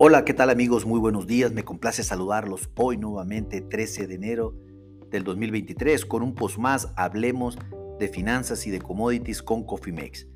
Hola, ¿qué tal amigos? Muy buenos días. Me complace saludarlos hoy nuevamente, 13 de enero del 2023, con un post más. Hablemos de finanzas y de commodities con Cofimex.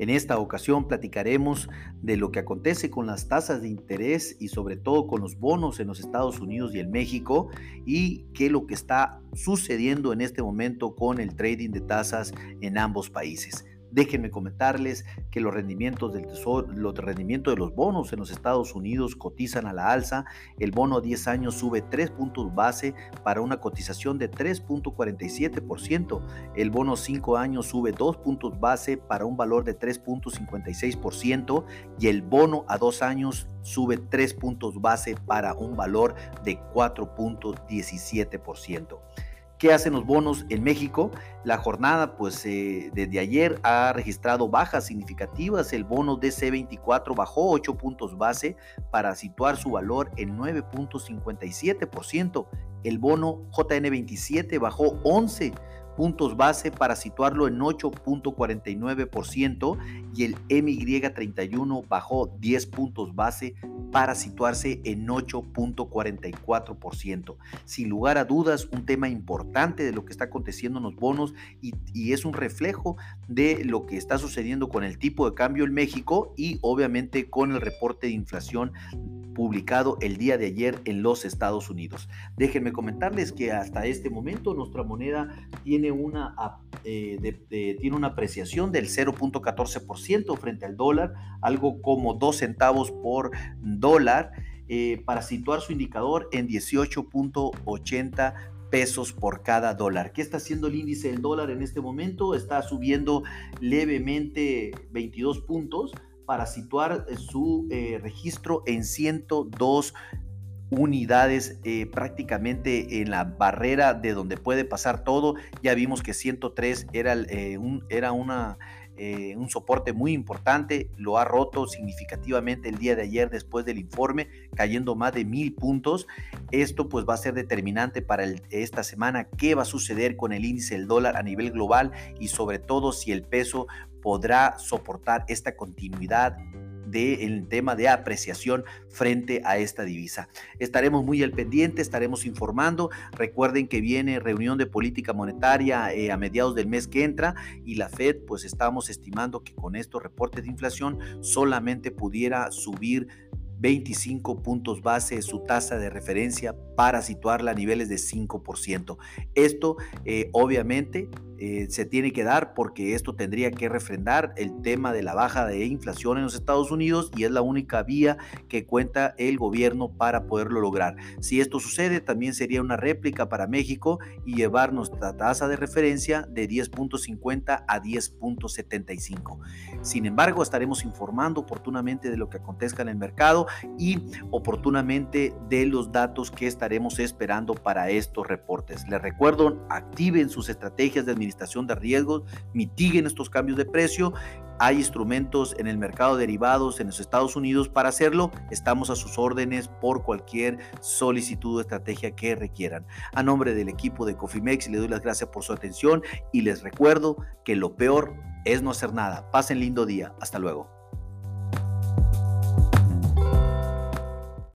En esta ocasión platicaremos de lo que acontece con las tasas de interés y sobre todo con los bonos en los Estados Unidos y en México y qué es lo que está sucediendo en este momento con el trading de tasas en ambos países. Déjenme comentarles que los rendimientos del tesoro, los rendimientos de los bonos en los Estados Unidos cotizan a la alza. El bono a 10 años sube 3 puntos base para una cotización de 3.47%. El bono 5 años sube 2 puntos base para un valor de 3.56% y el bono a 2 años sube 3 puntos base para un valor de 4.17%. ¿Qué hacen los bonos en México? La jornada, pues eh, desde ayer ha registrado bajas significativas. El bono DC24 bajó 8 puntos base para situar su valor en 9.57%. El bono JN27 bajó 11 puntos base para situarlo en 8.49% y el MY31 bajó 10 puntos base para situarse en 8.44%. Sin lugar a dudas, un tema importante de lo que está aconteciendo en los bonos y, y, es un reflejo de lo que está sucediendo con el tipo de cambio en México y obviamente con el reporte de inflación publicado el día de ayer en los Estados Unidos. Déjenme comentarles que hasta este momento nuestra moneda tiene una, eh, tiene una apreciación del 0.14% frente al dólar, algo como 2 centavos por dólar. Eh, para situar su indicador en 18.80 pesos por cada dólar. ¿Qué está haciendo el índice del dólar en este momento? Está subiendo levemente 22 puntos para situar eh, su eh, registro en 102 unidades eh, prácticamente en la barrera de donde puede pasar todo. Ya vimos que 103 era, un, era una, un soporte muy importante, lo ha roto significativamente el día de ayer después del informe, cayendo más de mil puntos. Esto pues va a ser determinante para esta semana qué va a suceder con el índice del dólar a nivel global y sobre todo si el peso podrá soportar esta continuidad del tema de apreciación frente a esta divisa. Estaremos muy al pendiente, estaremos informando. Recuerden que viene reunión de política monetaria eh, a mediados del mes que entra y la Fed, pues estamos estimando que con estos reportes de inflación solamente pudiera subir 25 puntos base su tasa de referencia para situarla a niveles de 5%. Esto eh, obviamente eh, se tiene que dar porque esto tendría que refrendar el tema de la baja de inflación en los Estados Unidos y es la única vía que cuenta el gobierno para poderlo lograr. Si esto sucede, también sería una réplica para México y llevar nuestra tasa de referencia de 10.50 a 10.75. Sin embargo, estaremos informando oportunamente de lo que acontezca en el mercado y oportunamente de los datos que estaremos esperando para estos reportes. Les recuerdo, activen sus estrategias de administración de riesgos, mitiguen estos cambios de precio. Hay instrumentos en el mercado de derivados en los Estados Unidos para hacerlo. Estamos a sus órdenes por cualquier solicitud o estrategia que requieran. A nombre del equipo de Cofimex le doy las gracias por su atención y les recuerdo que lo peor es no hacer nada. Pasen lindo día. Hasta luego.